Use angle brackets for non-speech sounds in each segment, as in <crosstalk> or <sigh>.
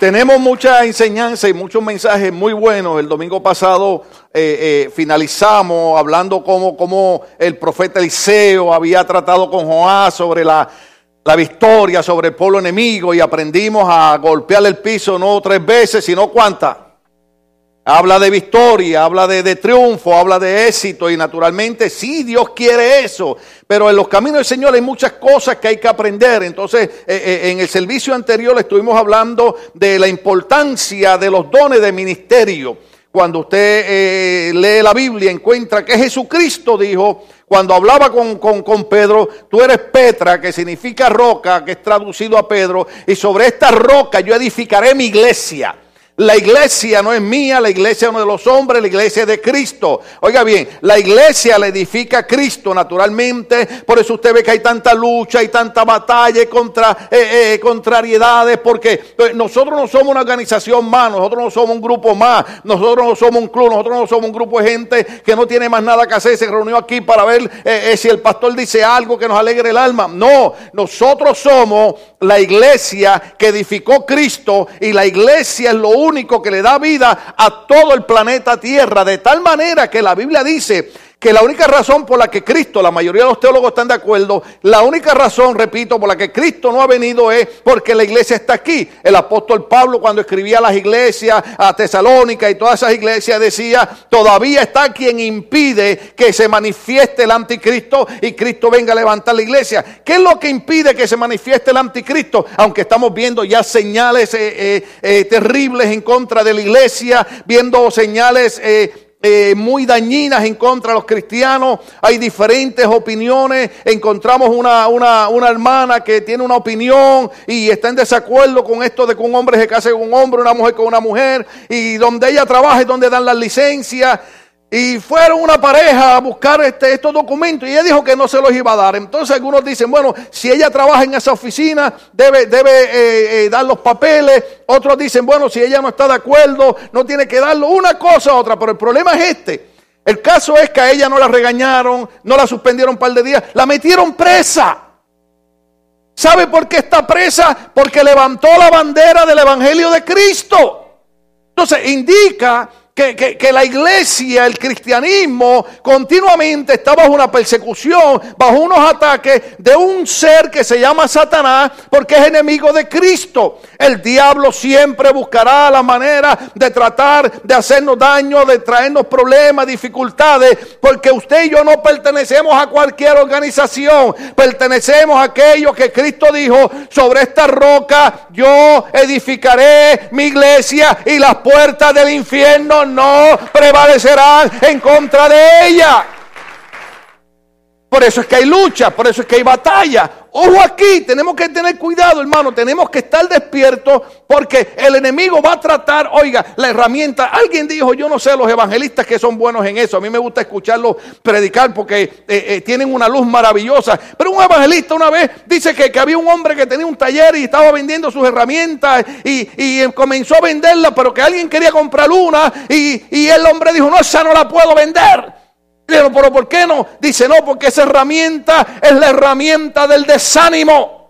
Tenemos mucha enseñanza y muchos mensajes muy buenos. El domingo pasado eh, eh, finalizamos hablando como, como el profeta Eliseo había tratado con Joás sobre la, la victoria sobre el pueblo enemigo y aprendimos a golpear el piso no tres veces, sino cuántas. Habla de victoria, habla de, triunfo, habla de éxito y naturalmente sí, Dios quiere eso, pero en los caminos del Señor hay muchas cosas que hay que aprender. Entonces, eh, eh, en el servicio anterior estuvimos hablando de la importancia de los dones de ministerio. Cuando usted eh, lee la Biblia, encuentra que Jesucristo dijo, cuando hablaba con, con, Pedro, tú eres Petra, que significa roca, que es traducido a Pedro, y sobre esta roca yo edificaré mi iglesia. La iglesia no es mía, la iglesia no es de los hombres, la iglesia es de Cristo. Oiga bien, la iglesia la edifica Cristo naturalmente. Por eso usted ve que hay tanta lucha y tanta batalla contra eh, eh, contrariedades, porque pues, nosotros no somos una organización más, nosotros no somos un grupo más, nosotros no somos un club, nosotros no somos un grupo de gente que no tiene más nada que hacer, se reunió aquí para ver eh, si el pastor dice algo que nos alegre el alma. No, nosotros somos la iglesia que edificó Cristo y la iglesia es lo único único que le da vida a todo el planeta Tierra, de tal manera que la Biblia dice que la única razón por la que Cristo, la mayoría de los teólogos están de acuerdo, la única razón, repito, por la que Cristo no ha venido es porque la iglesia está aquí. El apóstol Pablo cuando escribía a las iglesias, a Tesalónica y todas esas iglesias decía, todavía está quien impide que se manifieste el anticristo y Cristo venga a levantar la iglesia. ¿Qué es lo que impide que se manifieste el anticristo? Aunque estamos viendo ya señales eh, eh, eh, terribles en contra de la iglesia, viendo señales eh, muy dañinas en contra de los cristianos. Hay diferentes opiniones. Encontramos una, una, una, hermana que tiene una opinión y está en desacuerdo con esto de que un hombre se case con un hombre, una mujer con una mujer. Y donde ella trabaja es donde dan las licencias. Y fueron una pareja a buscar este, estos documentos y ella dijo que no se los iba a dar. Entonces algunos dicen, bueno, si ella trabaja en esa oficina, debe, debe eh, eh, dar los papeles. Otros dicen, bueno, si ella no está de acuerdo, no tiene que darlo. Una cosa otra, pero el problema es este. El caso es que a ella no la regañaron, no la suspendieron un par de días, la metieron presa. ¿Sabe por qué está presa? Porque levantó la bandera del Evangelio de Cristo. Entonces indica que, la iglesia, el cristianismo, continuamente está bajo una persecución, bajo unos ataques de un ser que se llama Satanás, porque es enemigo de Cristo. El diablo siempre buscará la manera de tratar de hacernos daño, de traernos problemas, dificultades, porque usted y yo no pertenecemos a cualquier organización, pertenecemos a aquello que Cristo dijo, sobre esta roca yo edificaré mi iglesia y las puertas del infierno no prevalecerán en contra de ella. Por eso es que hay lucha, por eso es que hay batalla. Ojo aquí, tenemos que tener cuidado, hermano, tenemos que estar despiertos porque el enemigo va a tratar, oiga, la herramienta. Alguien dijo, yo no sé, los evangelistas que son buenos en eso, a mí me gusta escucharlos predicar porque eh, eh, tienen una luz maravillosa. Pero un evangelista una vez dice que, había un hombre que tenía un taller y estaba vendiendo sus herramientas y, y comenzó a venderlas, pero que alguien quería comprar una y, y el hombre dijo, no, esa no la puedo vender pero ¿por qué no? Dice, no, porque esa herramienta es la herramienta del desánimo.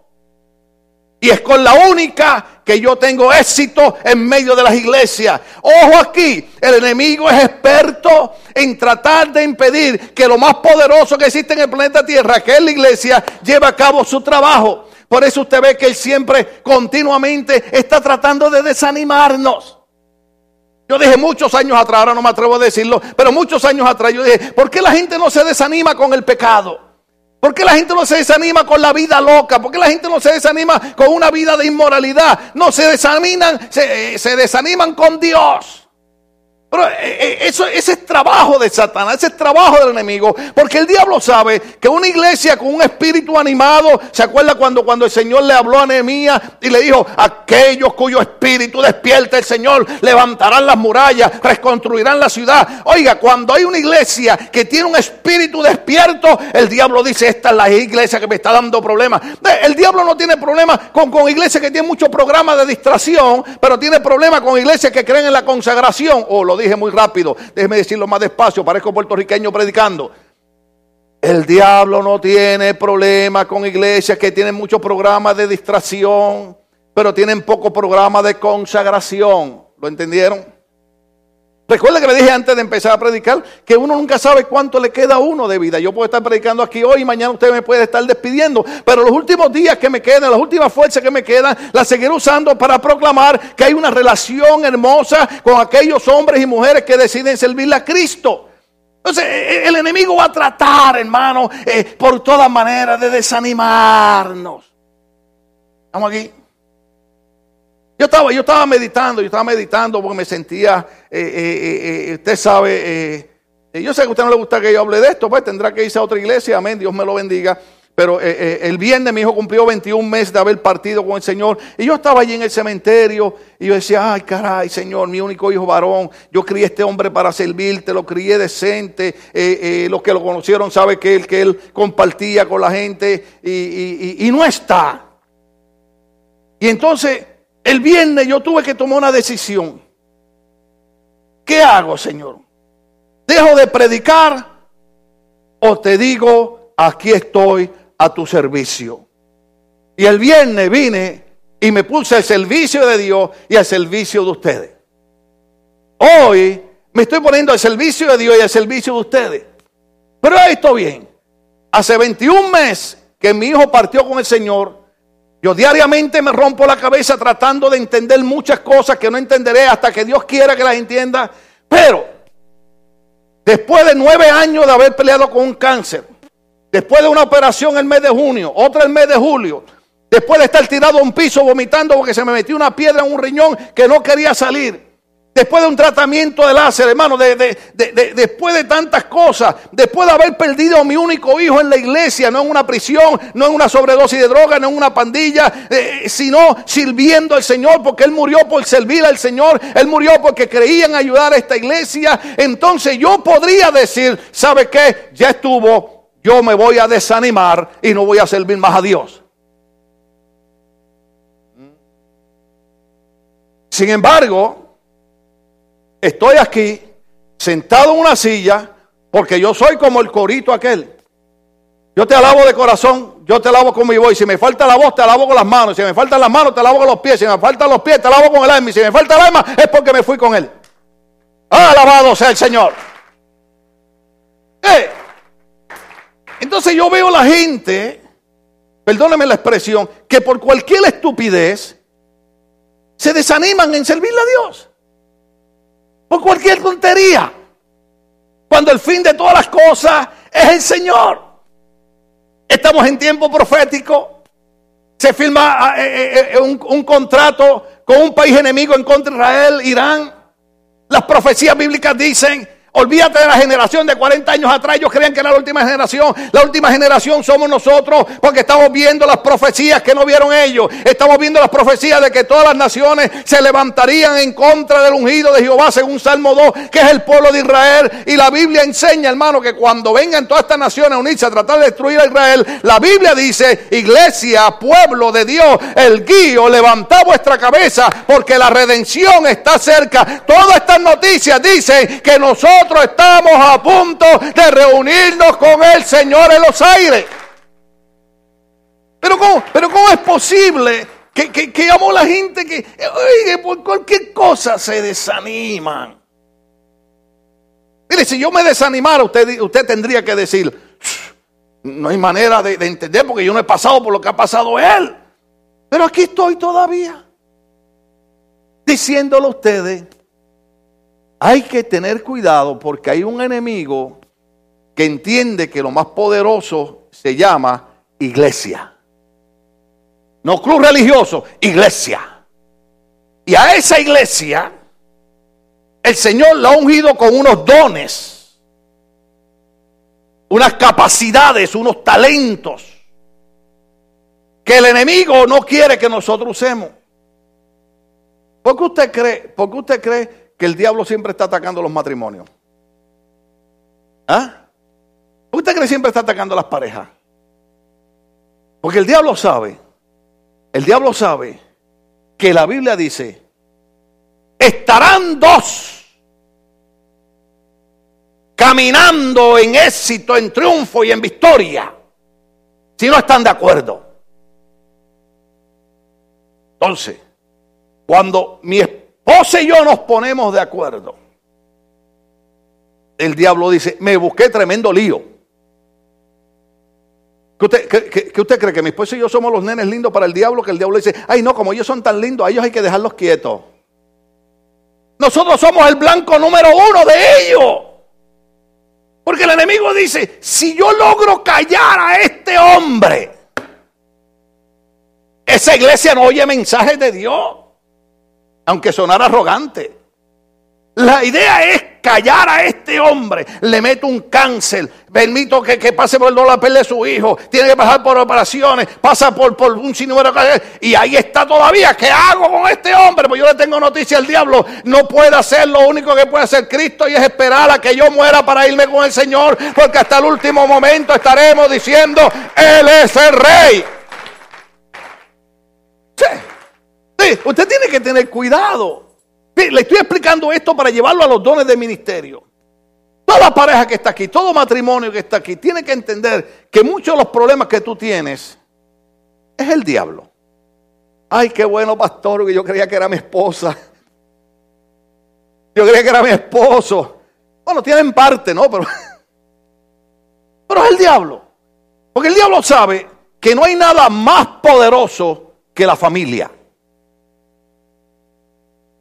Y es con la única que yo tengo éxito en medio de las iglesias. Ojo aquí, el enemigo es experto en tratar de impedir que lo más poderoso que existe en el planeta Tierra, que es la iglesia, lleve a cabo su trabajo. Por eso usted ve que él siempre continuamente está tratando de desanimarnos. Yo dije muchos años atrás, ahora no me atrevo a decirlo, pero muchos años atrás yo dije, ¿por qué la gente no se desanima con el pecado? ¿Por qué la gente no se desanima con la vida loca? ¿Por qué la gente no se desanima con una vida de inmoralidad? No se desaniman, se, se desaniman con Dios. Pero eh, eh, eso, ese es trabajo de Satanás, ese es trabajo del enemigo. Porque el diablo sabe que una iglesia con un espíritu animado, ¿se acuerda cuando, cuando el Señor le habló a Nehemías y le dijo, aquellos cuyo espíritu despierta el Señor, levantarán las murallas, reconstruirán la ciudad? Oiga, cuando hay una iglesia que tiene un espíritu despierto, el diablo dice, esta es la iglesia que me está dando problemas. El diablo no tiene problemas con, con iglesias que tienen muchos programas de distracción, pero tiene problemas con iglesias que creen en la consagración o lo dije muy rápido. Déjeme decirlo más despacio, parezco puertorriqueño predicando. El diablo no tiene problema con iglesias que tienen muchos programas de distracción. pero tienen poco programa de consagración. ¿Lo entendieron? Recuerda que le dije antes de empezar a predicar que uno nunca sabe cuánto le queda a uno de vida. Yo puedo estar predicando aquí hoy y mañana usted me puede estar despidiendo. Pero los últimos días que me quedan, las últimas fuerzas que me quedan, las seguiré usando para proclamar que hay una relación hermosa con aquellos hombres y mujeres que deciden servirle a Cristo. Entonces, e, e, el enemigo va a tratar, hermano, eh, por todas maneras de desanimarnos. ¿Estamos aquí? Yo estaba, yo estaba meditando, yo estaba meditando porque me sentía, eh, eh, eh, usted sabe, yo sé que a usted no le gusta que yo hable de esto, pues tendrá que irse a otra iglesia, amén, Dios me lo bendiga. Pero el viernes mi hijo cumplió 21 meses de haber partido con el Señor. Y yo estaba allí en el cementerio y yo decía, ay caray, Señor, mi único hijo varón. Yo crié este hombre para servirte, lo crié decente. los que lo conocieron saben que él, que él compartía con la gente y, y no está. Y entonces el viernes yo tuve que tomar una decisión. ¿Qué hago, Señor? ¿Dejo de predicar o te digo, aquí estoy a tu servicio? Y el viernes vine y me puse al servicio de Dios y al servicio de ustedes. Hoy me estoy poniendo al servicio de Dios y al servicio de ustedes. Pero esto bien. Hace 21 meses que mi hijo partió con el Señor yo diariamente me rompo la cabeza tratando de entender muchas cosas que no entenderé hasta que Dios quiera que las entienda. Pero después de nueve años de haber peleado con un cáncer, después de una operación el mes de junio, otra el mes de julio, después de estar tirado a un piso vomitando porque se me metió una piedra en un riñón que no quería salir, Después de un tratamiento de láser, hermano, después de tantas cosas, después de haber perdido a mi único hijo en la iglesia, no en una prisión, no en una sobredosis de droga, no en una pandilla, eh, sino sirviendo al Señor, porque Él murió por servir al Señor, Él murió porque creía en ayudar a esta iglesia. Entonces yo podría decir, ¿sabe qué? Ya estuvo, yo me voy a desanimar y no voy a servir más a Dios. Sin embargo, estoy aquí sentado en una silla porque yo soy como el corito aquel. Yo te alabo de corazón, yo te alabo con mi voz. Si me falta la voz, te alabo con las manos. Si me faltan las manos, te alabo con los pies. Si me faltan los pies, te alabo con el alma. Y si me falta el alma, es porque me fui con él. Alabado sea el Señor. Eh. Entonces yo veo la gente, perdóneme la expresión, que por cualquier estupidez se desaniman en servirle a Dios por cualquier tontería. Cuando el fin de todas las cosas es el Señor. Estamos en tiempo profético. Se firma ah, eh, eh, eh, un, un contrato con un país enemigo en contra de Israel, Irán. Las profecías bíblicas dicen Olvídate de la generación de 40 años atrás. Ellos creían que era la última generación. La última generación somos nosotros porque estamos viendo las profecías que no vieron ellos. Estamos viendo las profecías de que todas las naciones se levantarían en contra del ungido de Jehová, según Salmo 2, que es el pueblo de Israel. Y la Biblia enseña, hermano, que cuando vengan todas estas naciones a unirse a tratar de destruir a Israel, la Biblia dice, iglesia, pueblo de Dios, el guío, levantad vuestra cabeza porque la redención está cerca. Todas estas noticias dicen que nosotros nosotros estamos a punto de reunirnos con el Señor en los aires. Pero ¿cómo, pero cómo es posible que, que, que amo la gente que oye, por cualquier cosa se desaniman? Mire, si yo me desanimara, usted, usted tendría que decir, no hay manera de, de entender porque yo no he pasado por lo que ha pasado él. Pero aquí estoy todavía diciéndolo a ustedes hay que tener cuidado porque hay un enemigo que entiende que lo más poderoso se llama iglesia. No club religioso, iglesia. Y a esa iglesia el Señor la ha ungido con unos dones, unas capacidades, unos talentos que el enemigo no quiere que nosotros usemos. ¿Por qué usted cree? ¿Por qué usted cree que el diablo siempre está atacando los matrimonios? ¿Ah? ¿Usted cree que siempre está atacando a las parejas? Porque el diablo sabe, el diablo sabe que la Biblia dice, estarán dos caminando en éxito, en triunfo y en victoria, si no están de acuerdo. Entonces, cuando mi esposa y yo nos ponemos de acuerdo, el diablo dice, me busqué tremendo lío. ¿Qué usted, usted, cree? ¿Que mi esposa y yo somos los nenes lindos para el diablo? Que el diablo dice, ay no, como ellos son tan lindos, a ellos hay que dejarlos quietos. Nosotros somos el blanco número uno de ellos. Porque el enemigo dice, si yo logro callar a este hombre, esa iglesia no oye mensajes de Dios, aunque sonara arrogante. La idea es callar a este hombre, le meto un cáncer, permito que, pase por el dolor de su hijo, tiene que pasar por operaciones, pasa por, por un sinnúmero y ahí está todavía. ¿Qué hago con este hombre? Pues yo le tengo noticia al diablo, no puede hacer lo único que puede hacer Cristo y es esperar a que yo muera para irme con el Señor, porque hasta el último momento estaremos diciendo, Él es el Rey. Sí, usted tiene que tener cuidado. Le estoy explicando esto para llevarlo a los dones de ministerio. Toda pareja que está aquí, todo matrimonio que está aquí, tiene que entender que muchos de los problemas que tú tienes es el diablo. Ay, qué bueno, pastor, que yo creía que era mi esposa. Yo creía que era mi esposo. Bueno, tienen parte, ¿no? Pero, <laughs> pero es el diablo. Porque el diablo sabe que no hay nada más poderoso que la familia.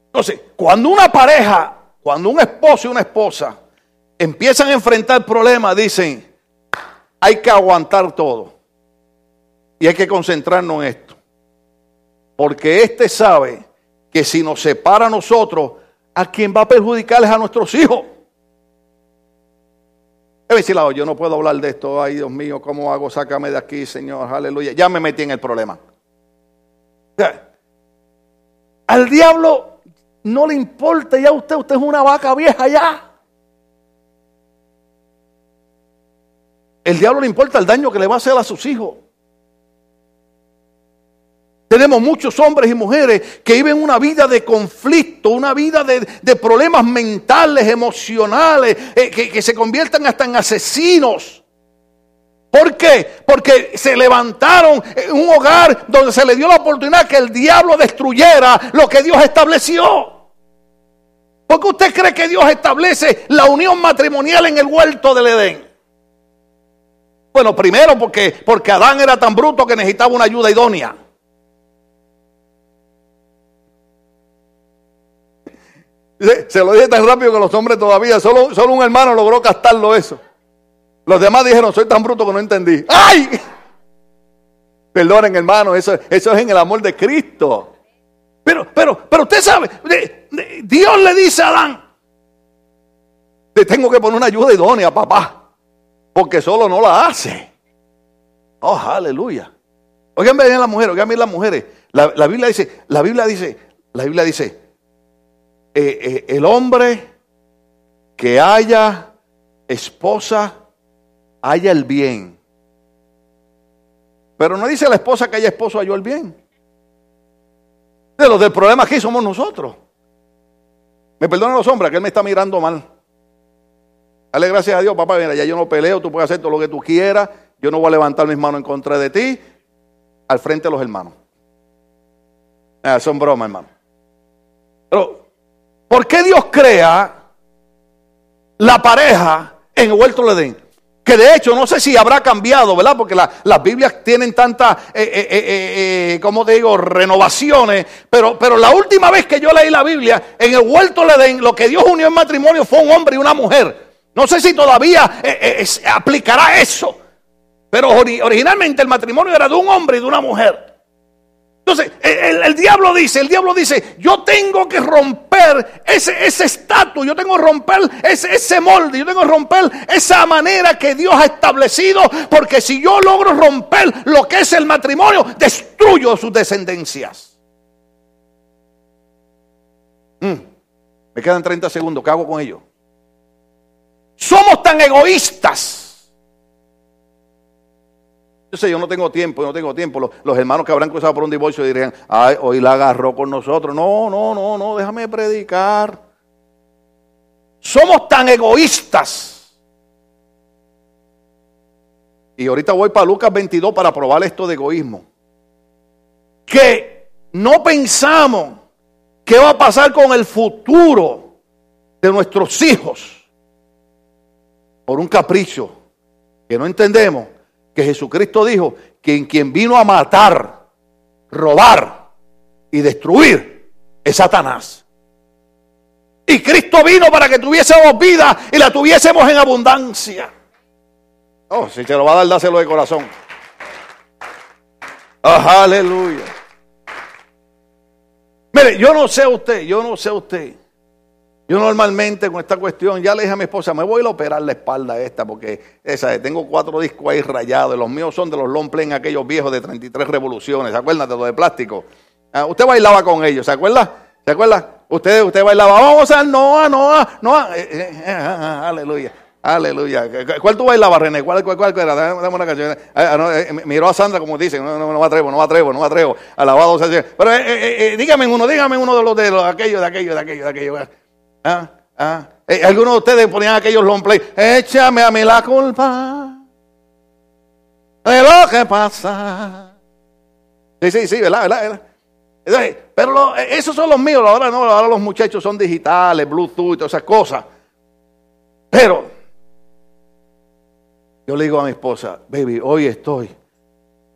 Entonces, cuando una pareja, cuando un esposo y una esposa empiezan a enfrentar problemas, dicen, hay que aguantar todo. Y hay que concentrarnos en esto. Porque este sabe que si nos separa a nosotros, a quien va a perjudicar es a nuestros hijos. decir, yo no puedo hablar de esto. Ay, Dios mío, ¿cómo hago? Sácame de aquí, Señor. Aleluya. Ya me metí en el problema. al diablo no le importa ya a usted, usted es una vaca vieja ya. El diablo le importa el daño que le va a hacer a sus hijos. Tenemos muchos hombres y mujeres que viven una vida de conflicto, una vida de, problemas mentales, emocionales, eh, que, que se conviertan hasta en asesinos. ¿Por qué? Porque se levantaron en un hogar donde se le dio la oportunidad que el diablo destruyera lo que Dios estableció. ¿Por qué usted cree que Dios establece la unión matrimonial en el huerto del Edén? Bueno, primero porque, porque Adán era tan bruto que necesitaba una ayuda idónea. Se lo dije tan rápido que los hombres todavía, solo, solo un hermano logró captarlo eso. Los demás dijeron, soy tan bruto que no entendí. ¡Ay! Perdonen, hermano, eso, eso es en el amor de Cristo. Pero, pero, pero usted sabe, Dios le dice a Adán, te tengo que poner una ayuda idónea, papá, porque solo no la hace. Oh, aleluya. Oigan bien las mujeres, oigan bien las mujeres. La, Biblia dice, la Biblia dice, la Biblia dice, eh, eh, el hombre que haya esposa, haya el bien. Pero no dice la esposa que haya esposo, haya el bien. De los del problema aquí somos nosotros. Me perdonan los hombres, que él me está mirando mal. Dale gracias a Dios, papá. Mira, ya yo no peleo, tú puedes hacer todo lo que tú quieras. Yo no voy a levantar mis manos en contra de ti. Al frente de los hermanos. Ah, son bromas, hermano. Pero, ¿por qué Dios crea la pareja en huerto de Edén? Que de hecho no sé si habrá cambiado, ¿verdad? Porque las Biblias tienen tantas, eh, eh, eh, ¿cómo te digo?, renovaciones. Pero, pero la última vez que yo leí la Biblia, en el huerto de Edén, lo que Dios unió en matrimonio fue un hombre y una mujer. No sé si todavía aplicará eso. Pero originalmente el matrimonio era de un hombre y de una mujer. Entonces, el, diablo dice, el diablo dice, yo tengo que romper ese estatus, yo tengo que romper ese, ese molde, yo tengo que romper esa manera que Dios ha establecido, porque si yo logro romper lo que es el matrimonio, destruyo sus descendencias. Mm, me quedan 30 segundos, ¿qué hago con ellos? Somos tan egoístas yo sé, yo no tengo tiempo, yo no tengo tiempo. Los, hermanos que habrán cruzado por un divorcio dirían, ay, hoy la agarró con nosotros. No, no, no, no, déjame predicar. Somos tan egoístas. Y ahorita voy para Lucas 22 para probar esto de egoísmo. Que no pensamos qué va a pasar con el futuro de nuestros hijos por un capricho que no entendemos que Jesucristo dijo que en quien vino a matar, robar y destruir es Satanás. Y Cristo vino para que tuviésemos vida y la tuviésemos en abundancia. Oh, si se lo va a dar, dáselo de corazón. Oh, aleluya. Mire, yo no sé usted, yo no sé usted. Yo normalmente con esta cuestión, ya le dije a mi esposa, me voy a operar la espalda esta, porque esa, tengo cuatro discos ahí rayados, los míos son de los long play aquellos viejos de 33 revoluciones, ¿se acuerdan de los de plástico? Ah, usted bailaba con ellos, ¿se acuerda? ¿Se acuerda? Usted, usted bailaba, vamos a Noah, Noah, Noah, eh, eh, eh, ah, ah, aleluya. Aleluya. ¿Cuál tú bailabas, René? ¿Cuál, cuál, cuál era? Dame, una canción. miró a Sandra como dice, no, no, no me atrevo, no me atrevo, no me atrevo. Alabado sea. Pero dígame uno, dígame uno de los de los, aquellos, de aquellos, de aquellos, de aquellos. Ah, ah. Eh, algunos de ustedes ponían aquellos long play. Échame a mí la culpa de lo que pasa. Sí, sí, sí, ¿verdad? ¿verdad? Pero eh, esos son los míos. Ahora no, ahora los muchachos son digitales, Bluetooth y todas esas cosas. Pero yo le digo a mi esposa, baby, hoy estoy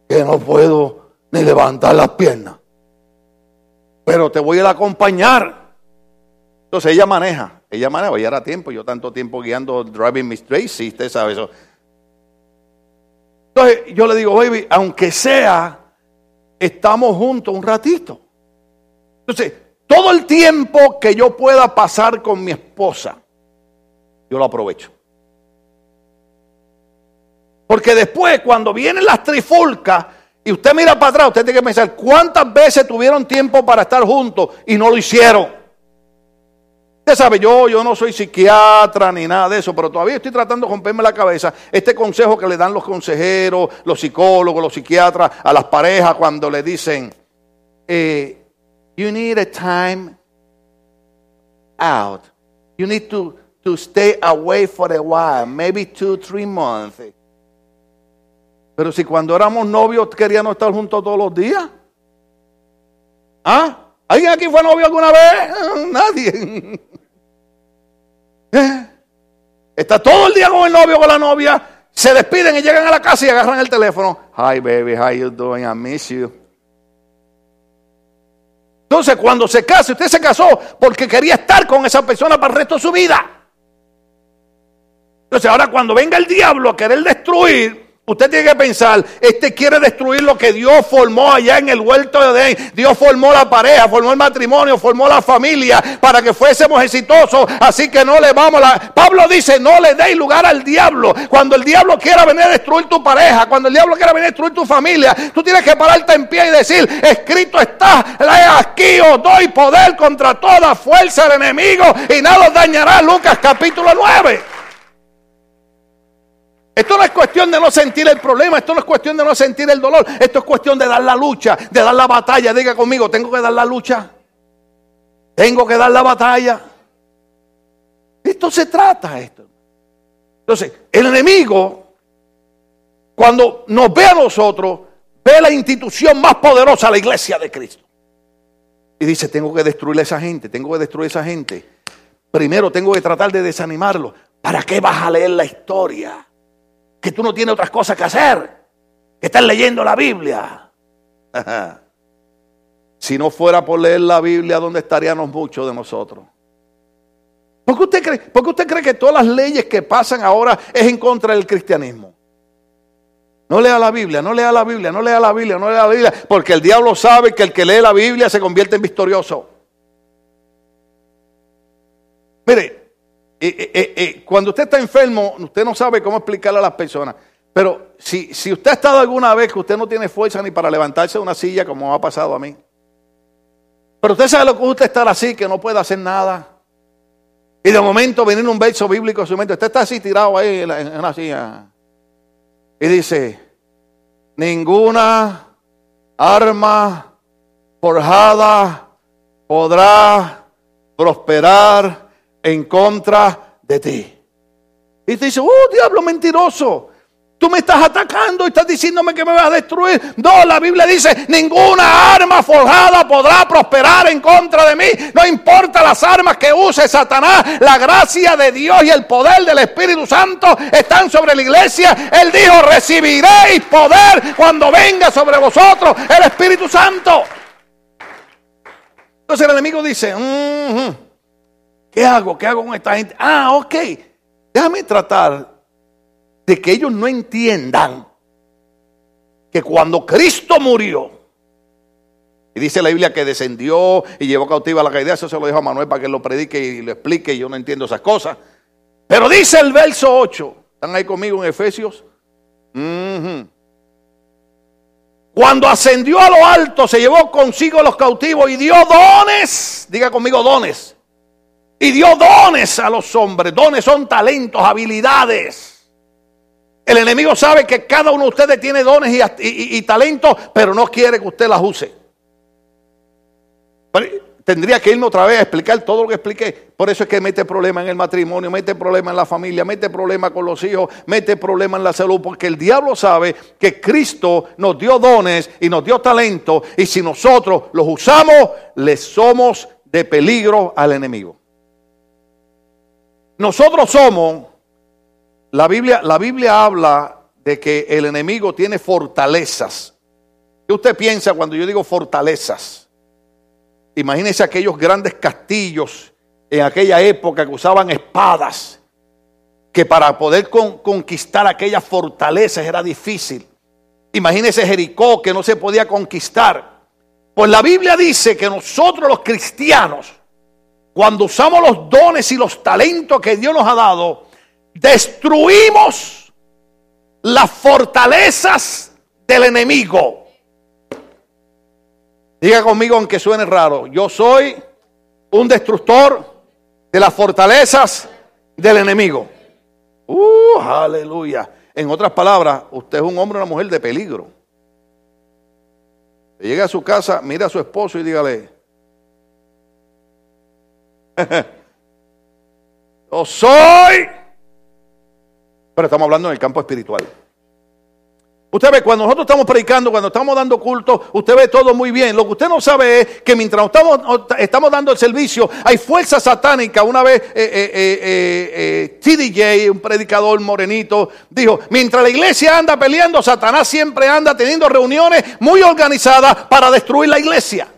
que no puedo ni levantar las piernas. Pero te voy a acompañar. Entonces ella maneja, ella maneja, ya era tiempo, yo tanto tiempo guiando Driving Miss Tracy, usted sabe eso. Entonces yo le digo, baby, aunque sea, estamos juntos un ratito. Entonces, todo el tiempo que yo pueda pasar con mi esposa, yo lo aprovecho. Porque después, cuando vienen las trifulcas y usted mira para atrás, usted tiene que pensar cuántas veces tuvieron tiempo para estar juntos y no lo hicieron. Usted sabe, yo, yo no soy psiquiatra ni nada de eso, pero todavía estoy tratando de romperme la cabeza. Este consejo que le dan los consejeros, los psicólogos, los psiquiatras a las parejas cuando le dicen, eh, you need a time out. You need to, to stay away for a while, maybe two, three months. Pero si cuando éramos novios queríamos estar juntos todos los días. ¿Ah? ¿Alguien aquí fue novio alguna vez? <laughs> Nadie. ¿Eh? Está todo el día con el novio o con la novia. Se despiden y llegan a la casa y agarran el teléfono. Hi baby, how you doing? I miss you. Entonces, cuando se case, usted se casó porque quería estar con esa persona para el resto de su vida. Entonces, ahora cuando venga el diablo a querer destruir, Usted tiene que pensar, este quiere destruir lo que Dios formó allá en el huerto de Edén. Dios formó la pareja, formó el matrimonio, formó la familia para que fuésemos exitosos. Así que no le vamos a... Pablo dice, no le deis lugar al diablo. Cuando el diablo quiera venir a destruir tu pareja, cuando el diablo quiera venir a destruir tu familia, tú tienes que pararte en pie y decir, escrito está, aquí os doy poder contra toda fuerza del enemigo y nada os dañará. Lucas capítulo 9. Esto no es cuestión de no sentir el problema, esto no es cuestión de no sentir el dolor, esto es cuestión de dar la lucha, de dar la batalla. Diga conmigo, tengo que dar la lucha. Tengo que dar la batalla. Esto se trata esto. Entonces, el enemigo, cuando nos ve a nosotros, ve la institución más poderosa, la iglesia de Cristo. Y dice, tengo que destruir a esa gente, tengo que destruir a esa gente. Primero tengo que tratar de desanimarlo. ¿Para qué vas a leer la historia? Que tú no tienes otras cosas que hacer, que estás leyendo la Biblia. <laughs> si no fuera por leer la Biblia, ¿dónde estaríamos muchos de nosotros? ¿Por qué, usted cree, ¿Por usted cree que todas las leyes que pasan ahora es en contra del cristianismo? No lea la Biblia, no lea la Biblia, no lea la Biblia, no lea la Biblia, porque el diablo sabe que el que lee la Biblia se convierte en victorioso. Mire, cuando usted está enfermo, usted no sabe cómo explicarle a las personas. Pero si, si usted ha estado alguna vez que usted no tiene fuerza ni para levantarse de una silla, como ha pasado a mí. Pero usted sabe lo que es usted estar así, que no puede hacer nada. Y de momento venir un verso bíblico en su mente. Usted está así tirado ahí en una silla. Y dice, ninguna arma forjada podrá prosperar en contra de ti. Y te dice, oh diablo mentiroso, Tú me estás atacando y estás diciéndome que me vas a destruir. No, la Biblia dice, ninguna arma forjada podrá prosperar en contra de mí. No importa las armas que use Satanás, la gracia de Dios y el poder del Espíritu Santo están sobre la iglesia. Él dijo, recibiréis poder cuando venga sobre vosotros el Espíritu Santo. Entonces el enemigo dice, ¿qué hago? ¿Qué hago con esta gente? Ah, ok, déjame tratar de que ellos no entiendan que cuando Cristo murió, y dice la Biblia que descendió y llevó cautiva la caída, eso se lo dijo a Manuel para que lo predique y lo explique, yo no entiendo esas cosas. Pero dice el verso 8, ¿están ahí conmigo en Efesios? Cuando ascendió a lo alto, se llevó consigo los cautivos y dio dones, diga conmigo dones, y dio dones a los hombres, dones son talentos, habilidades. El enemigo sabe que cada uno de ustedes tiene dones y, talentos, pero no quiere que usted las use. tendría que irme otra vez a explicar todo lo que expliqué. Por eso es que mete problemas en el matrimonio, mete problemas en la familia, mete problemas con los hijos, mete problemas en la salud, porque el diablo sabe que Cristo nos dio dones y nos dio talento, y si nosotros los usamos, le somos de peligro al enemigo. Nosotros somos la Biblia, la Biblia habla de que el enemigo tiene fortalezas. ¿Qué usted piensa cuando yo digo fortalezas? Imagínese aquellos grandes castillos en aquella época que usaban espadas, que para poder conquistar aquellas fortalezas era difícil. Imagínese Jericó que no se podía conquistar. Pues la Biblia dice que nosotros los cristianos, cuando usamos los dones y los talentos que Dios nos ha dado, destruimos las fortalezas del enemigo. Diga conmigo, aunque suene raro, yo soy un destructor de las fortalezas del enemigo. Uh, aleluya. En otras palabras, usted es un hombre o una mujer de peligro. Llega a su casa, mira a su esposo y dígale, <laughs> yo soy pero estamos hablando en el campo espiritual. Usted ve, cuando nosotros estamos predicando, cuando estamos dando culto, usted ve todo muy bien. Lo que usted no sabe es que mientras estamos, estamos dando el servicio, hay fuerza satánica. Una vez eh, eh, eh, TDJ, un predicador morenito, dijo, mientras la iglesia anda peleando, Satanás siempre anda teniendo reuniones muy organizadas para destruir la iglesia.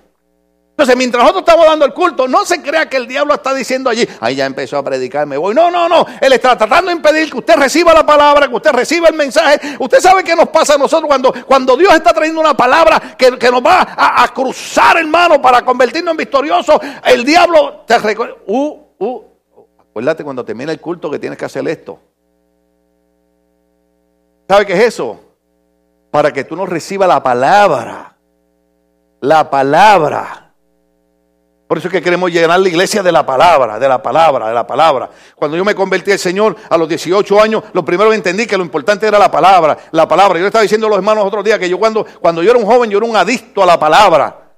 Entonces, mientras nosotros estamos dando el culto, no se crea que el diablo está diciendo allí, ahí ya empezó a predicar, me voy. No, no, no. Él está tratando de impedir que usted reciba la palabra, que usted reciba el mensaje. Usted sabe qué nos pasa a nosotros cuando, cuando Dios está trayendo una palabra que, nos va a, cruzar, hermano, para convertirnos en victoriosos. El diablo te recuerda. Uh, uh, acuérdate cuando termina el culto que tienes que hacer esto. ¿Sabe qué es eso? Para que tú no recibas la palabra. La palabra por eso es que queremos llenar la iglesia de la palabra, de la palabra, de la palabra. Cuando yo me convertí al Señor a los 18 años, lo primero que entendí que lo importante era la palabra, la palabra. Yo le estaba diciendo a los hermanos otro día que yo cuando, cuando yo era un joven, yo era un adicto a la palabra.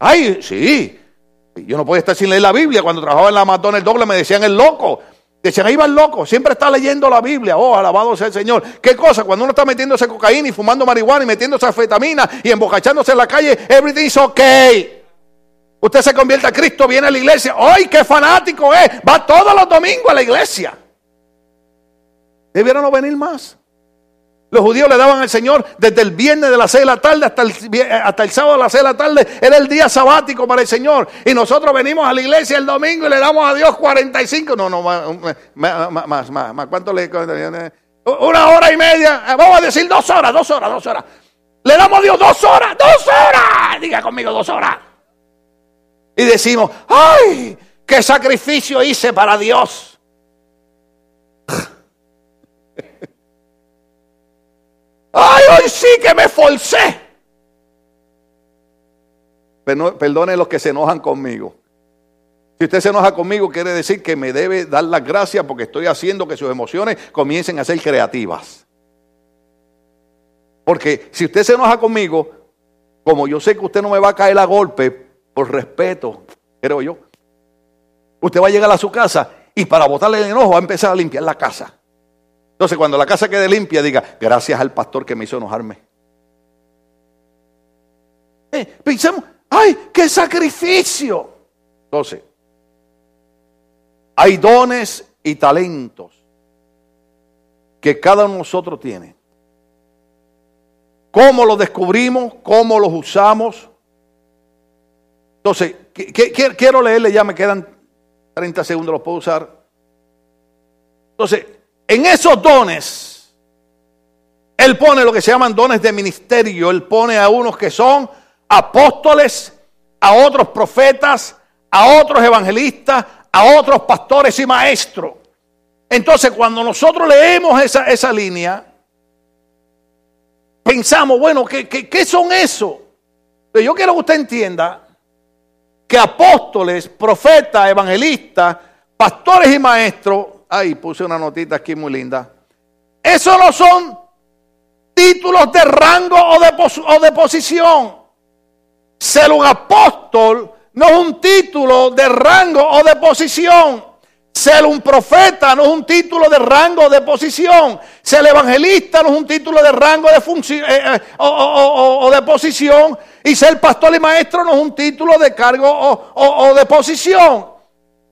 Ay, sí. Yo no podía estar sin leer la Biblia. Cuando trabajaba en la McDonald's Douglas me decían el loco. Decían, ahí va el loco, siempre está leyendo la Biblia. Oh, alabado sea el Señor. ¿Qué cosa? Cuando uno está metiéndose cocaína y fumando marihuana y metiéndose afetamina y embocachándose en la calle, everything's okay. Usted se convierte a Cristo, viene a la iglesia. ¡Ay, qué fanático es! Va todos los domingos a la iglesia. Debieron no venir más. Los judíos le daban al Señor desde el viernes de las 6 de la tarde hasta el, hasta el sábado de las 6 de la tarde. Era el día sabático para el Señor. Y nosotros venimos a la iglesia el domingo y le damos a Dios 45. No, no, más, más, más. más. ¿Cuánto le.? Una hora y media. Vamos a decir dos horas, dos horas, dos horas. Le damos a Dios dos horas, dos horas. Diga conmigo dos horas. Y decimos, ¡ay! ¿Qué sacrificio hice para Dios? <laughs> ¡Ay, hoy sí que me forcé! Perdone los que se enojan conmigo. Si usted se enoja conmigo, quiere decir que me debe dar las gracias porque estoy haciendo que sus emociones comiencen a ser creativas. Porque si usted se enoja conmigo, como yo sé que usted no me va a caer a golpe, por respeto, creo yo. Usted va a llegar a su casa y para botarle el enojo va a empezar a limpiar la casa. Entonces, cuando la casa quede limpia, diga, gracias al pastor que me hizo enojarme. Eh, pensemos, ¡ay, qué sacrificio! Entonces, hay dones y talentos que cada uno de nosotros tiene. ¿Cómo los descubrimos? ¿Cómo los usamos? Entonces, quiero leerle, ya me quedan 30 segundos, los puedo usar. Entonces, en esos dones, Él pone lo que se llaman dones de ministerio. Él pone a unos que son apóstoles, a otros profetas, a otros evangelistas, a otros pastores y maestros. Entonces, cuando nosotros leemos esa, esa línea, pensamos, bueno, ¿qué, qué, son eso? Yo quiero que usted entienda que apóstoles, profetas, evangelistas, pastores y maestros, ay, puse una notita aquí muy linda, eso no son títulos de rango o de, o de posición. Ser un apóstol no es un título de rango o de posición. Ser un profeta no es un título de rango de posición. Ser evangelista no es un título de rango de función eh, eh, o, de posición. Y ser pastor y maestro no es un título de cargo o de posición.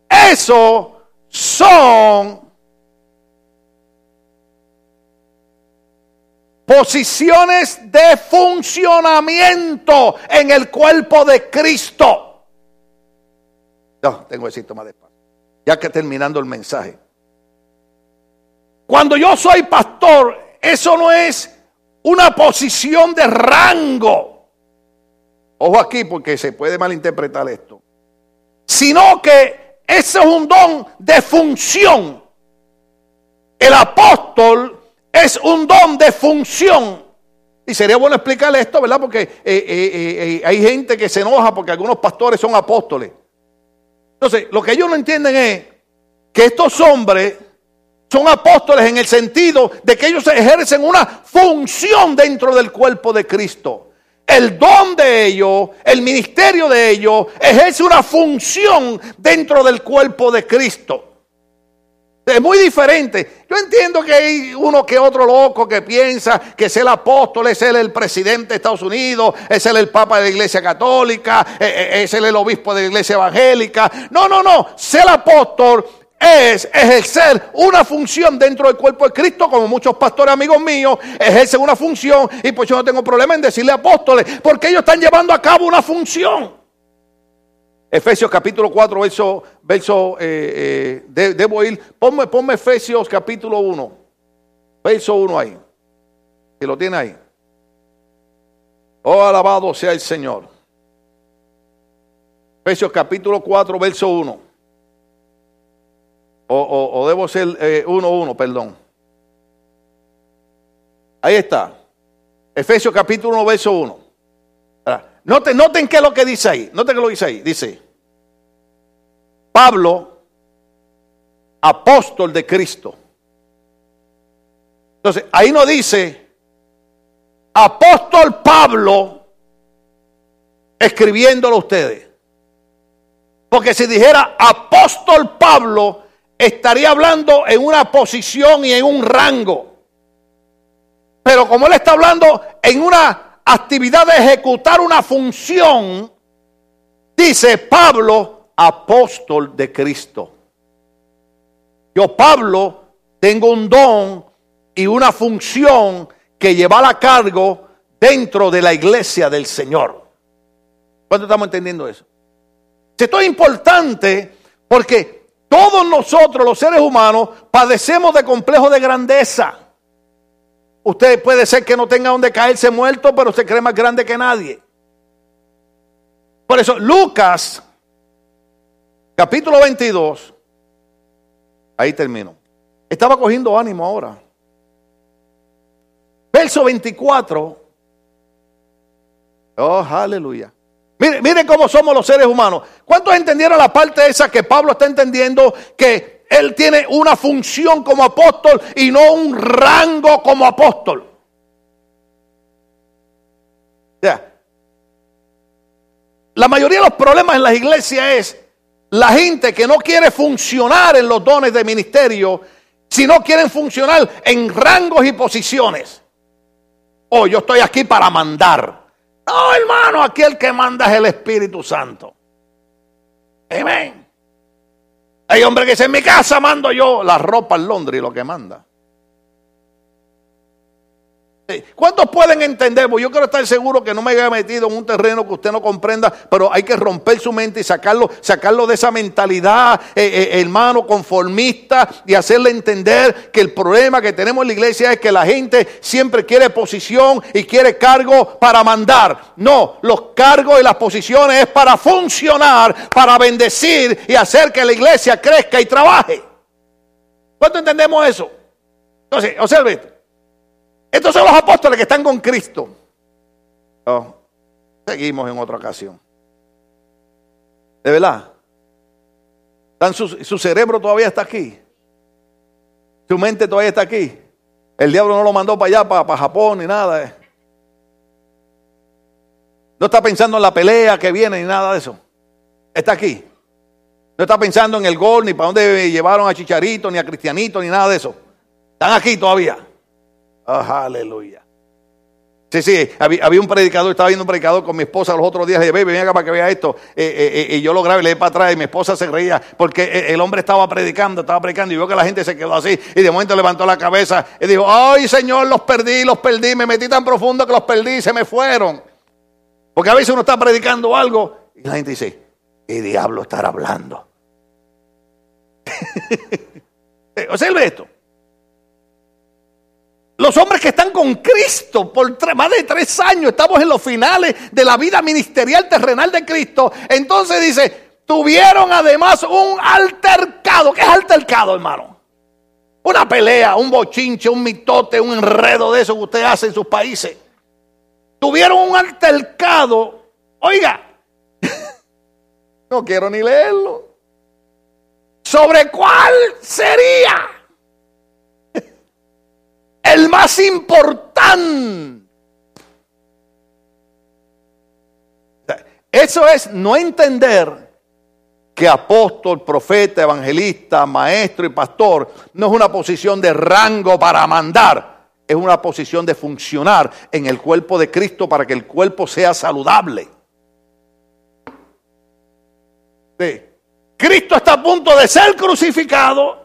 Eso son posiciones de funcionamiento en el cuerpo de Cristo. No, tengo el síntoma de paz. Ya que terminando el mensaje. Cuando yo soy pastor, eso no es una posición de rango. Ojo aquí porque se puede malinterpretar esto. Sino que ese es un don de función. El apóstol es un don de función. Y sería bueno explicarle esto, ¿verdad? Porque eh, eh, eh, hay gente que se enoja porque algunos pastores son apóstoles. Entonces, lo que ellos no entienden es que estos hombres son apóstoles en el sentido de que ellos ejercen una función dentro del cuerpo de Cristo. El don de ellos, el ministerio de ellos, ejerce una función dentro del cuerpo de Cristo. Es muy diferente. Yo entiendo que hay uno que otro loco que piensa que es el apóstol, es él el presidente de Estados Unidos, es él el papa de la iglesia católica, e, e, es él el obispo de la iglesia evangélica. No, no, no. Ser apóstol es ejercer una función dentro del cuerpo de Cristo, como muchos pastores amigos míos ejercen una función y pues yo no tengo problema en decirle apóstoles, porque ellos están llevando a cabo una función. Efesios capítulo 4, verso, verso eh, eh, debo ir, ponme, ponme Efesios capítulo 1, verso 1 ahí, que lo tiene ahí. Oh, alabado sea el Señor. Efesios capítulo 4, verso 1. O, debo ser 1, eh, 1, perdón. Ahí está. Efesios capítulo 1, verso 1. Noten, noten qué es lo que dice ahí. Noten qué lo dice ahí. Dice, Pablo, apóstol de Cristo. Entonces, ahí no dice, apóstol Pablo, escribiéndolo a ustedes. Porque si dijera apóstol Pablo, estaría hablando en una posición y en un rango. Pero como él está hablando en una actividad de ejecutar una función, dice Pablo, apóstol de Cristo. Yo, Pablo, tengo un don y una función que llevar a cargo dentro de la iglesia del Señor. ¿Cuánto estamos entendiendo eso? Esto es importante porque todos nosotros, los seres humanos, padecemos de complejo de grandeza. Usted puede ser que no tenga donde caerse muerto, pero se cree más grande que nadie. Por eso, Lucas, capítulo 22, ahí termino. Estaba cogiendo ánimo ahora. Verso 24. Oh, aleluya. Miren cómo somos los seres humanos. ¿Cuántos entendieron la parte esa que Pablo está entendiendo que él tiene una función como apóstol y no un rango como apóstol. La mayoría de los problemas en las iglesias es la gente que no quiere funcionar en los dones de ministerio si no quieren funcionar en rangos y posiciones. Oh, yo estoy aquí para mandar. No, hermano, aquí el que manda es el Espíritu Santo. Amén. Hay hombre que dice, en mi casa mando yo la ropa en Londres y lo que manda. ¿Cuántos pueden entender? Yo quiero estar seguro que no me haya metido en un terreno que usted no comprenda, pero hay que romper su mente y sacarlo, sacarlo de esa mentalidad, eh, eh, hermano, conformista y hacerle entender que el problema que tenemos en la iglesia es que la gente siempre quiere posición y quiere cargo para mandar. No, los cargos y las posiciones es para funcionar, para bendecir y hacer que la iglesia crezca y trabaje. ¿Cuánto entendemos eso? Entonces, observe. Estos son los apóstoles que están con Cristo. Oh, seguimos en otra ocasión. De verdad. su, cerebro todavía está aquí. Su mente todavía está aquí. El diablo no lo mandó para allá, para, Japón, ni nada. Eh. No está pensando en la pelea que viene, ni nada de eso. Está aquí. No está pensando en el gol, ni para dónde llevaron a Chicharito, ni a Cristianito, ni nada de eso. Están aquí todavía. Ah, aleluya. Sí, sí, había, un predicador, estaba viendo un predicador con mi esposa los otros días, le dije, venga para que vea esto. Eh, eh, eh, y yo lo grabé, le di para atrás y mi esposa se reía porque el hombre estaba predicando, estaba predicando y vio que la gente se quedó así y de momento levantó la cabeza y dijo, ay Señor, los perdí, los perdí, me metí tan profundo que los perdí y se me fueron. Porque a veces uno está predicando algo y la gente dice, ¿qué diablo estará hablando? <laughs> Observe esto. Los hombres que están con Cristo por más de tres años, estamos en los finales de la vida ministerial terrenal de Cristo. Entonces dice, tuvieron además un altercado. ¿Qué es altercado, hermano? Una pelea, un bochinche, un mitote, un enredo de eso que usted hace en sus países. Tuvieron un altercado. Oiga, <laughs> no quiero ni leerlo. ¿Sobre cuál sería? El más importante. Eso es no entender que apóstol, profeta, evangelista, maestro y pastor no es una posición de rango para mandar, es una posición de funcionar en el cuerpo de Cristo para que el cuerpo sea saludable. Cristo está a punto de ser crucificado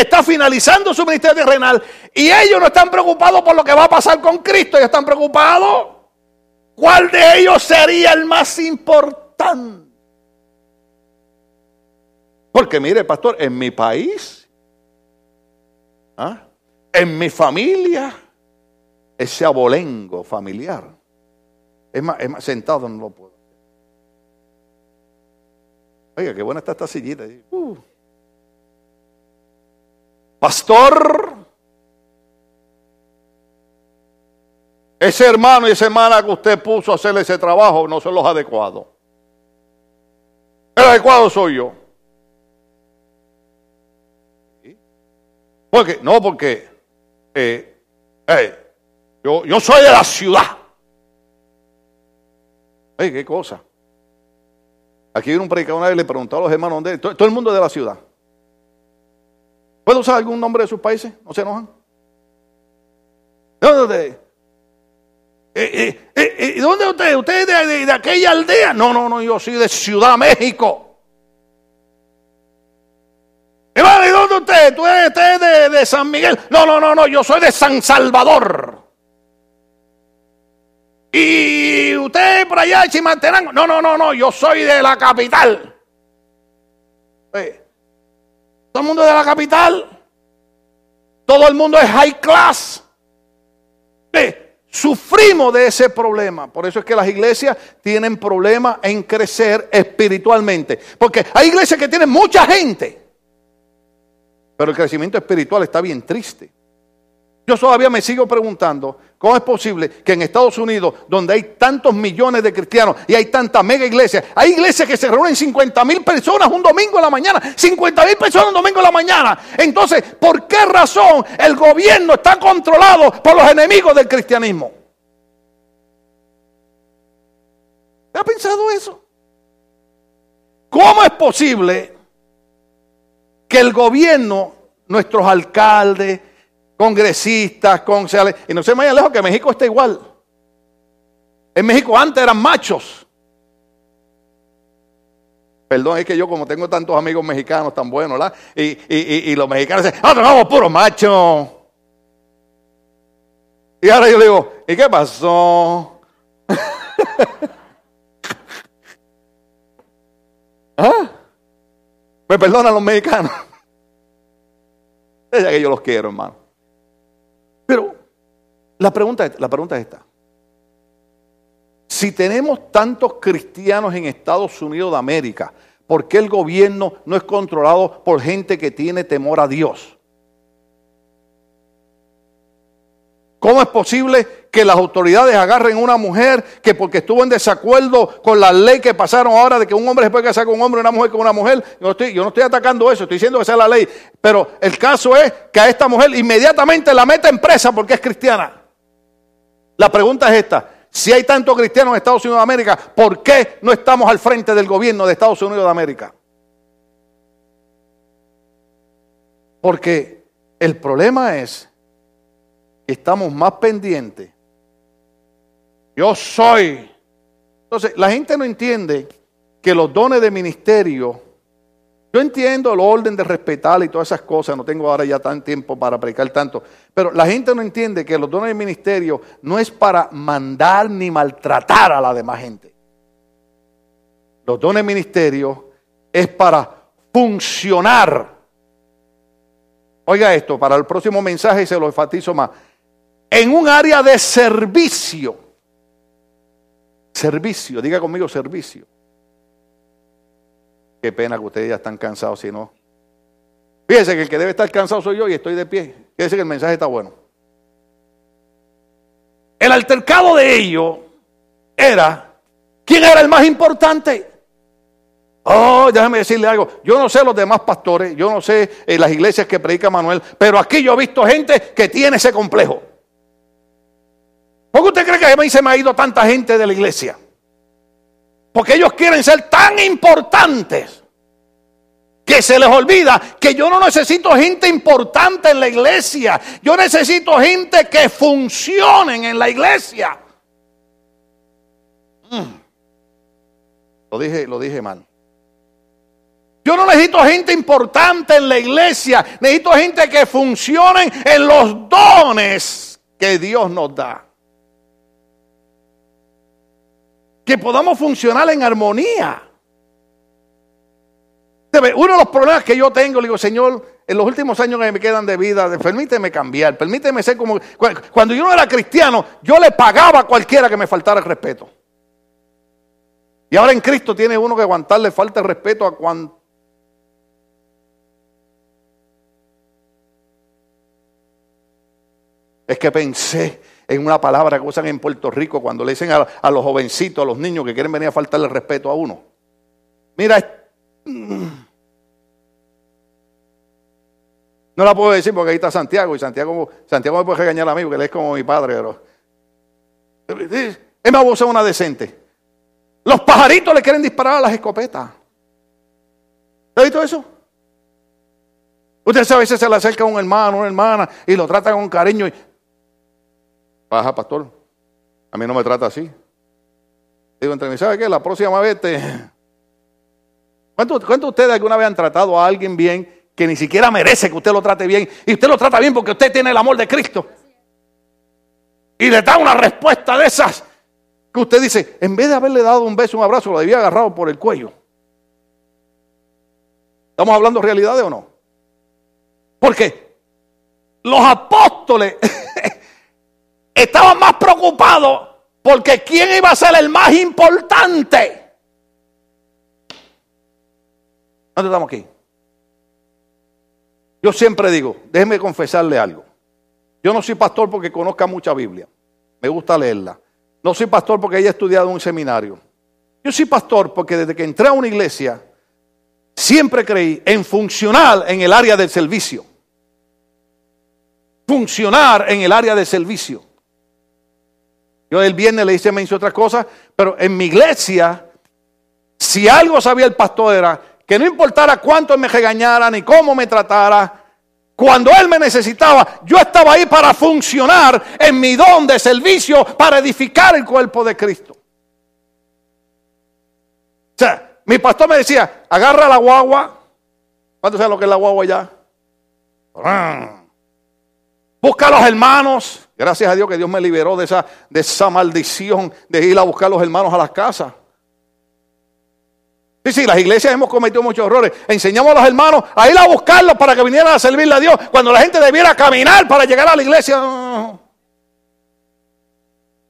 está finalizando su ministerio terrenal y ellos no están preocupados por lo que va a pasar con Cristo, ellos están preocupados cuál de ellos sería el más importante. Porque mire, pastor, en mi país, ¿ah? en mi familia, ese abolengo familiar, es más, sentado no lo puedo. Oiga, qué buena está esta sillita. Uh. Pastor, ese hermano y esa hermana que usted puso a hacer ese trabajo no son los adecuados. El adecuado soy yo. Porque, no, porque eh, eh, yo, yo soy de la ciudad. Ay, qué cosa. Aquí viene un predicador una vez le preguntó a los hermanos dónde. Todo, todo el mundo de la ciudad. ¿Puedo usar algún nombre de sus países? ¿No se enojan? ¿Dónde eh, eh, eh, ¿Dónde usted? ¿Usted es de, aquella aldea? No, no, no, yo soy de Ciudad México. ¿Y dónde usted? ¿Tú eres de, de, San Miguel? No, no, no, no, yo soy de San Salvador. ¿Y usted por allá de Chimantenango? No, no, no, no, yo soy de la capital. Todo el mundo de la capital. Todo el mundo es high class. Sufrimos de ese problema. Por eso es que las iglesias tienen problemas en crecer espiritualmente. Porque hay iglesias que tienen mucha gente. Pero el crecimiento espiritual está bien triste. Yo todavía me sigo preguntando cómo es posible que en Estados Unidos, donde hay tantos millones de cristianos y hay tanta mega iglesia, hay iglesias que se reúnen 50 mil personas un domingo en la mañana, 50 mil personas un domingo en la mañana. Entonces, ¿por qué razón el gobierno está controlado por los enemigos del cristianismo? ¿Ha pensado eso? ¿Cómo es posible que el gobierno nuestros alcaldes, congresistas, concejales. Y no se me vaya lejos que México está igual. En México antes eran machos. Perdón, es que yo como tengo tantos amigos mexicanos tan buenos, ¿verdad? Y, los mexicanos dicen, ¡ah, somos puros machos! Y ahora yo le digo, ¿y qué pasó? <laughs> ¿Ah? Me perdonan los mexicanos. <laughs> Es que yo los quiero, hermano. La pregunta, la pregunta es esta. Si tenemos tantos cristianos en Estados Unidos de América, ¿por qué el gobierno no es controlado por gente que tiene temor a Dios? ¿Cómo es posible que las autoridades agarren a una mujer que porque estuvo en desacuerdo con la ley que pasaron ahora de que un hombre se puede casar con un hombre una mujer con una mujer? Yo no, estoy, yo no estoy atacando eso, estoy diciendo que esa es la ley. Pero el caso es que a esta mujer inmediatamente la mete en presa porque es cristiana. La pregunta es esta. Si hay tantos cristianos en Estados Unidos de América, ¿por qué no estamos al frente del gobierno de Estados Unidos de América? Porque el problema es estamos más pendientes. Yo soy. Entonces, la gente no entiende que los dones de ministerio, yo entiendo el orden de respetar y todas esas cosas, no tengo ahora ya tan tiempo para predicar tanto, pero la gente no entiende que los dones de ministerio no es para mandar ni maltratar a la demás gente. Los dones de ministerio es para funcionar. Oiga esto, para el próximo mensaje se lo enfatizo más en un área de servicio. Servicio, diga conmigo servicio. Qué pena que ustedes ya están cansados, si no. Fíjense que el que debe estar cansado soy yo y estoy de pie. Decir que el mensaje está bueno. El altercado de ellos era, ¿quién era el más importante? Oh, déjame decirle algo. Yo no sé los demás pastores, yo no sé eh, las iglesias que predica Manuel, pero aquí yo he visto gente que tiene ese complejo. ¿Por qué usted cree que a mí se me ha ido tanta gente de la iglesia? Porque ellos quieren ser tan importantes que se les olvida que yo no necesito gente importante en la iglesia. Yo necesito gente que funcionen en la iglesia. Mm. Lo dije, lo dije mal. Yo no necesito gente importante en la iglesia. Necesito gente que funcionen en los dones que Dios nos da. Que podamos funcionar en armonía. Uno de los problemas que yo tengo, le digo, Señor, en los últimos años que me quedan de vida, permíteme cambiar, permíteme ser como... Cuando yo no era cristiano, yo le pagaba a cualquiera que me faltara el respeto. Y ahora en Cristo tiene uno que aguantarle falta el respeto a cuanto... Es que pensé en una palabra que usan en Puerto Rico cuando le dicen a, los jovencitos, a los niños que quieren venir a faltarle respeto a uno. Mira, mm, no la puedo decir porque ahí está Santiago y Santiago, Santiago me puede regañar a mí porque él es como mi padre. Pero, es más, una decente. Los pajaritos le quieren disparar a las escopetas. ¿Ha visto eso? Usted a veces se le acerca a un hermano, una hermana y lo trata con cariño. Y, Baja, pastor. A mí no me trata así. Digo, entre mí, ¿sabe qué? La próxima vez te... <laughs> ¿Cuántos de ustedes alguna vez han tratado a alguien bien que ni siquiera merece que usted lo trate bien? Y usted lo trata bien porque usted tiene el amor de Cristo. Y le da una respuesta de esas que usted dice, en vez de haberle dado un beso, un abrazo, lo debía agarrado por el cuello. ¿Estamos hablando de realidades o no? Porque los apóstoles <laughs> estaban más preocupados porque quién iba a ser el más importante. ¿Dónde estamos aquí? Yo siempre digo, déjeme confesarle algo. Yo no soy pastor porque conozca mucha Biblia. Me gusta leerla. No soy pastor porque haya estudiado en un seminario. Yo soy pastor porque desde que entré a una iglesia siempre creí en funcionar en el área del servicio. Funcionar en el área del servicio. Yo el viernes le hice mención otras cosas, pero en mi iglesia, si algo sabía el pastor era que no importara cuánto me regañara ni cómo me tratara, Cuando Él me necesitaba, yo estaba ahí para funcionar en mi don de servicio para edificar el cuerpo de Cristo. O sea, mi pastor me decía, agarra la guagua. ¿Cuánto sabe lo que es la guagua ya? Busca a los hermanos. Gracias a Dios que Dios me liberó de esa, de esa maldición de ir a buscar a los hermanos a las casas. Sí, sí, las iglesias hemos cometido muchos errores. Enseñamos a los hermanos a ir a buscarlos para que vinieran a servirle a Dios cuando la gente debiera caminar para llegar a la iglesia.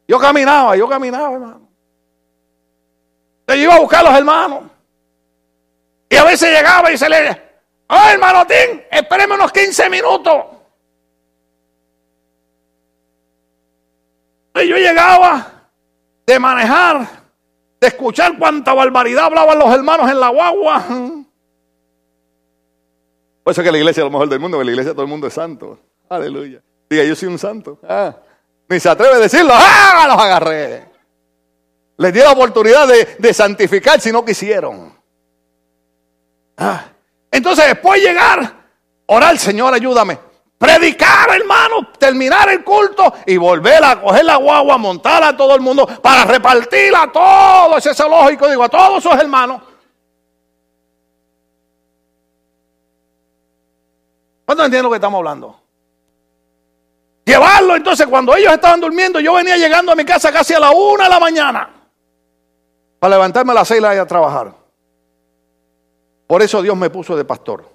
Yo caminaba, yo caminaba, hermano. Yo iba a buscar a los hermanos. Y a veces llegaba y se le decía, oh hermano Tim, espéreme unos 15 minutos. Yo llegaba de manejar de escuchar cuánta barbaridad hablaban los hermanos en la guagua. Por eso que la iglesia es lo mejor del mundo, que la iglesia todo el mundo es santo. Aleluya. Diga, yo soy un santo. Ah, ni se atreve a decirlo. ¡Ah! Los agarré. Les di la oportunidad de, santificar si no quisieron. Ah. Entonces, después llegar, orar, Señor, ayúdame. Predicar, hermano, terminar el culto y volver a coger la guagua, montar a todo el mundo para repartirla a todo ese zoológico, digo, a todos sus hermanos. ¿Cuántos entienden lo que estamos hablando? Llevarlo, entonces, cuando ellos estaban durmiendo, yo venía llegando a mi casa casi a la una de la mañana para levantarme a las seis y a trabajar. Por eso Dios me puso de pastor.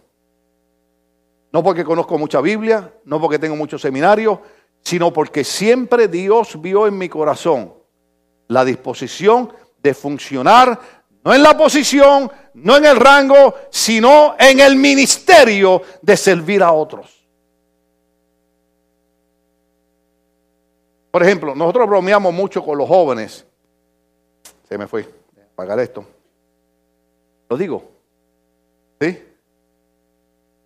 No porque conozco mucha Biblia, no porque tengo muchos seminarios, sino porque siempre Dios vio en mi corazón la disposición de funcionar, no en la posición, no en el rango, sino en el ministerio de servir a otros. Por ejemplo, nosotros bromeamos mucho con los jóvenes. Se me fue, pagar esto. Lo digo. ¿Sí?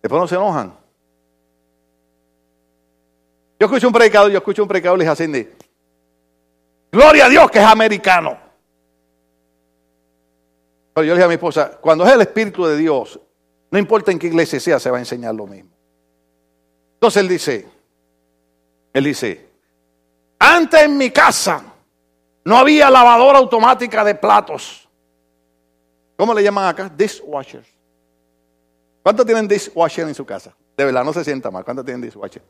Después no se enojan. Yo escucho un predicador, yo escucho un predicador y les así, gloria a Dios que es americano. Pero yo le dije a mi esposa, cuando es el Espíritu de Dios, no importa en qué iglesia sea, se va a enseñar lo mismo. Entonces él dice, él dice, antes en mi casa no había lavadora automática de platos. ¿Cómo le llaman acá? Dishwashers. ¿Cuántos tienen dishwasher en su casa? De verdad, no se sienta mal. ¿Cuántos tienen dishwasher?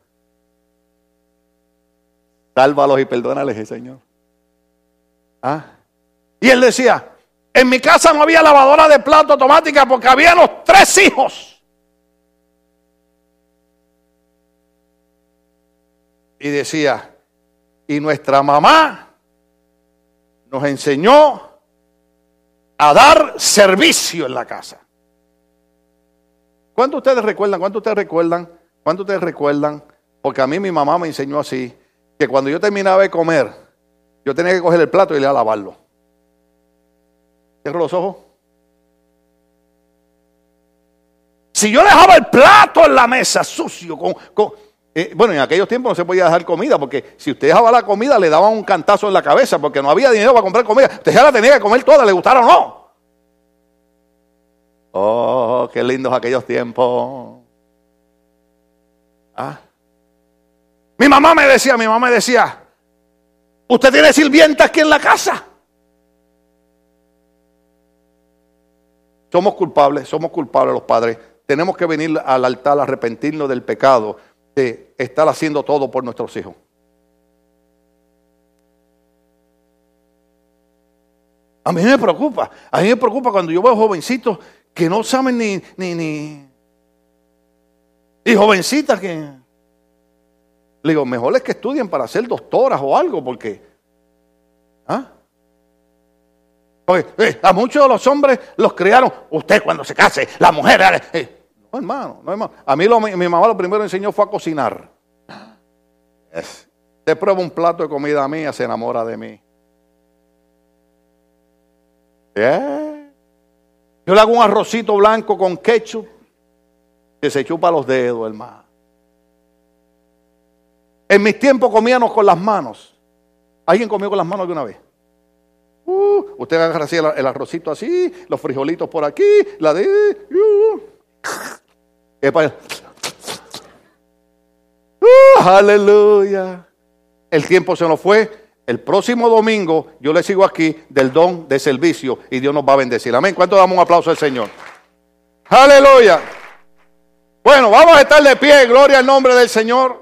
Sálvalos y perdónales, Señor. ¿Ah? Y él decía, en mi casa no había lavadora de plato automática porque había los tres hijos. Y decía, y nuestra mamá nos enseñó a dar servicio en la casa. ¿Cuántos ustedes recuerdan? ¿Cuántos ustedes recuerdan? ¿Cuántos ustedes recuerdan? Porque a mí mi mamá me enseñó así que cuando yo terminaba de comer, yo tenía que coger el plato y le a lavarlo. Cierro los ojos. Si yo dejaba el plato en la mesa sucio, con, eh, bueno, en aquellos tiempos no se podía dejar comida, porque si usted dejaba la comida le daban un cantazo en la cabeza, porque no había dinero para comprar comida. Usted ya la tenía que comer toda, le gustara o no. Oh, qué lindos aquellos tiempos. Ah. Mi mamá me decía, mi mamá me decía, usted tiene sirvienta aquí en la casa. Somos culpables, somos culpables los padres. Tenemos que venir al altar arrepentirnos del pecado de estar haciendo todo por nuestros hijos. A mí me preocupa, a mí me preocupa cuando yo veo jovencitos que no saben ni, ni, ni, y jovencitas que le digo, mejor es que estudien para ser doctoras o algo, porque. ¿ah? Eh, a muchos de los hombres los criaron. Usted cuando se case, la mujer. Eh, no, hermano, no, hermano. A mí mi mamá lo primero que enseñó fue a cocinar. Es, usted prueba un plato de comida mía, se enamora de mí. ¿Eh? Yo le hago un arrocito blanco con ketchup que se chupa los dedos, hermano. En mis tiempos comíamos con las manos. ¿Alguien comió con las manos alguna vez? Uh, usted agarra así el, arrocito así, los frijolitos por aquí, la de... Uh. Aleluya. El tiempo se nos fue. El próximo domingo yo le sigo aquí del don de servicio y Dios nos va a bendecir. Amén. ¿Cuánto damos un aplauso al Señor? Aleluya. Bueno, vamos a estar de pie. Gloria al nombre del Señor.